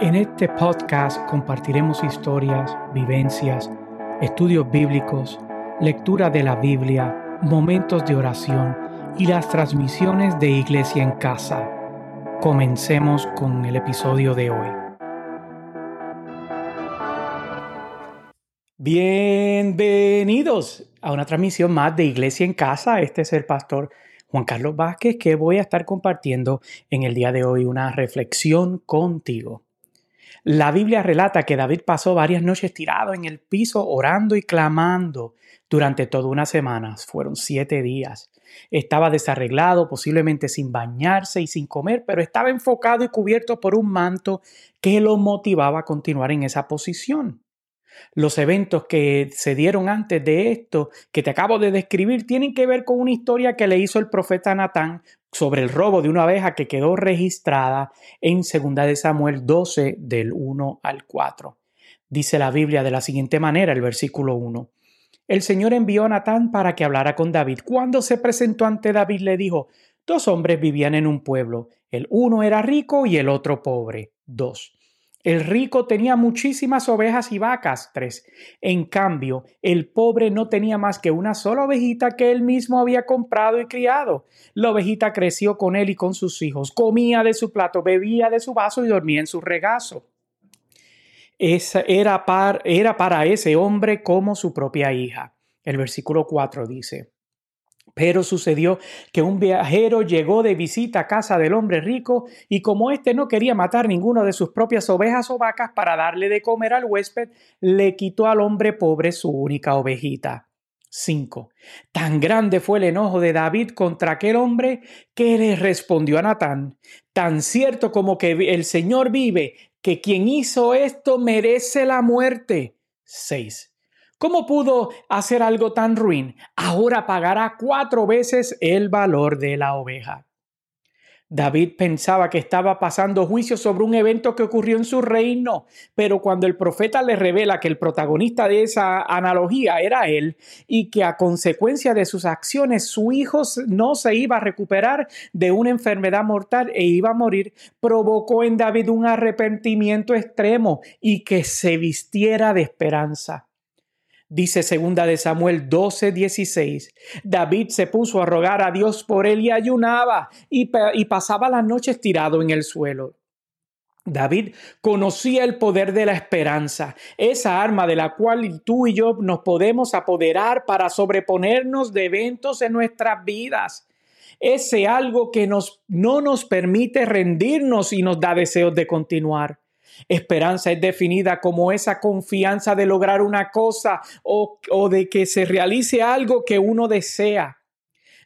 En este podcast compartiremos historias, vivencias, estudios bíblicos, lectura de la Biblia, momentos de oración y las transmisiones de Iglesia en Casa. Comencemos con el episodio de hoy. Bienvenidos a una transmisión más de Iglesia en Casa. Este es el pastor Juan Carlos Vázquez que voy a estar compartiendo en el día de hoy una reflexión contigo. La Biblia relata que David pasó varias noches tirado en el piso orando y clamando durante toda una semana. Fueron siete días. Estaba desarreglado, posiblemente sin bañarse y sin comer, pero estaba enfocado y cubierto por un manto que lo motivaba a continuar en esa posición. Los eventos que se dieron antes de esto, que te acabo de describir, tienen que ver con una historia que le hizo el profeta Natán sobre el robo de una abeja que quedó registrada en 2 de Samuel 12 del 1 al 4. Dice la Biblia de la siguiente manera, el versículo 1. El Señor envió a Natán para que hablara con David. Cuando se presentó ante David le dijo, dos hombres vivían en un pueblo, el uno era rico y el otro pobre. Dos. El rico tenía muchísimas ovejas y vacas, tres. En cambio, el pobre no tenía más que una sola ovejita que él mismo había comprado y criado. La ovejita creció con él y con sus hijos, comía de su plato, bebía de su vaso y dormía en su regazo. Esa era, era para ese hombre como su propia hija. El versículo 4 dice, pero sucedió que un viajero llegó de visita a casa del hombre rico y como éste no quería matar ninguna de sus propias ovejas o vacas para darle de comer al huésped, le quitó al hombre pobre su única ovejita. 5. Tan grande fue el enojo de David contra aquel hombre que le respondió a Natán, tan cierto como que el Señor vive, que quien hizo esto merece la muerte. 6. ¿Cómo pudo hacer algo tan ruin? Ahora pagará cuatro veces el valor de la oveja. David pensaba que estaba pasando juicio sobre un evento que ocurrió en su reino, pero cuando el profeta le revela que el protagonista de esa analogía era él y que a consecuencia de sus acciones su hijo no se iba a recuperar de una enfermedad mortal e iba a morir, provocó en David un arrepentimiento extremo y que se vistiera de esperanza. Dice segunda de Samuel 12, 16. David se puso a rogar a Dios por él y ayunaba y, y pasaba las noches tirado en el suelo. David conocía el poder de la esperanza, esa arma de la cual tú y yo nos podemos apoderar para sobreponernos de eventos en nuestras vidas. Ese algo que nos, no nos permite rendirnos y nos da deseos de continuar. Esperanza es definida como esa confianza de lograr una cosa o, de que se realice algo que uno desea.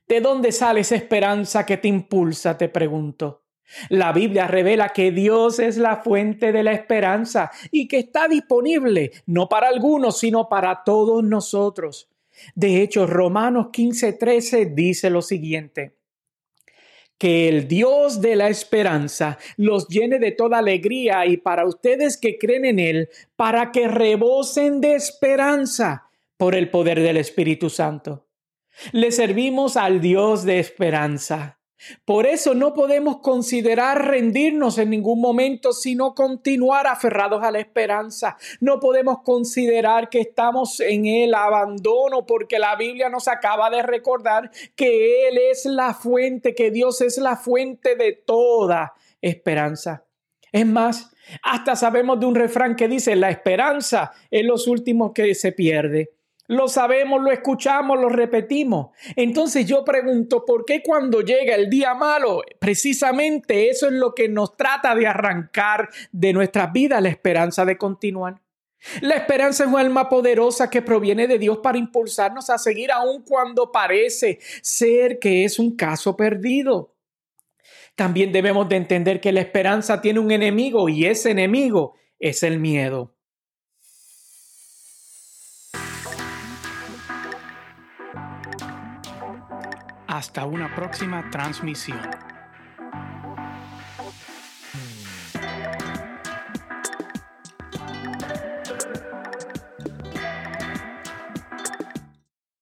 ¿De dónde sale esa esperanza que te impulsa? Te pregunto. La Biblia revela que Dios es la fuente de la esperanza y que está disponible no para algunos, sino para todos nosotros. De hecho, Romanos 15:13 dice lo siguiente que el Dios de la esperanza los llene de toda alegría y para ustedes que creen en Él, para que rebosen de esperanza por el poder del Espíritu Santo. Le servimos al Dios de esperanza. Por eso no podemos considerar rendirnos en ningún momento, sino continuar aferrados a la esperanza. No podemos considerar que estamos en el abandono, porque la Biblia nos acaba de recordar que Él es la fuente, que Dios es la fuente de toda esperanza. Es más, hasta sabemos de un refrán que dice, la esperanza es los últimos que se pierde. Lo sabemos, lo escuchamos, lo repetimos. Entonces yo pregunto, ¿por qué cuando llega el día malo, precisamente eso es lo que nos trata de arrancar de nuestras vidas, la esperanza de continuar? La esperanza es un alma poderosa que proviene de Dios para impulsarnos a seguir aun cuando parece ser que es un caso perdido. También debemos de entender que la esperanza tiene un enemigo y ese enemigo es el miedo. Hasta una próxima transmisión.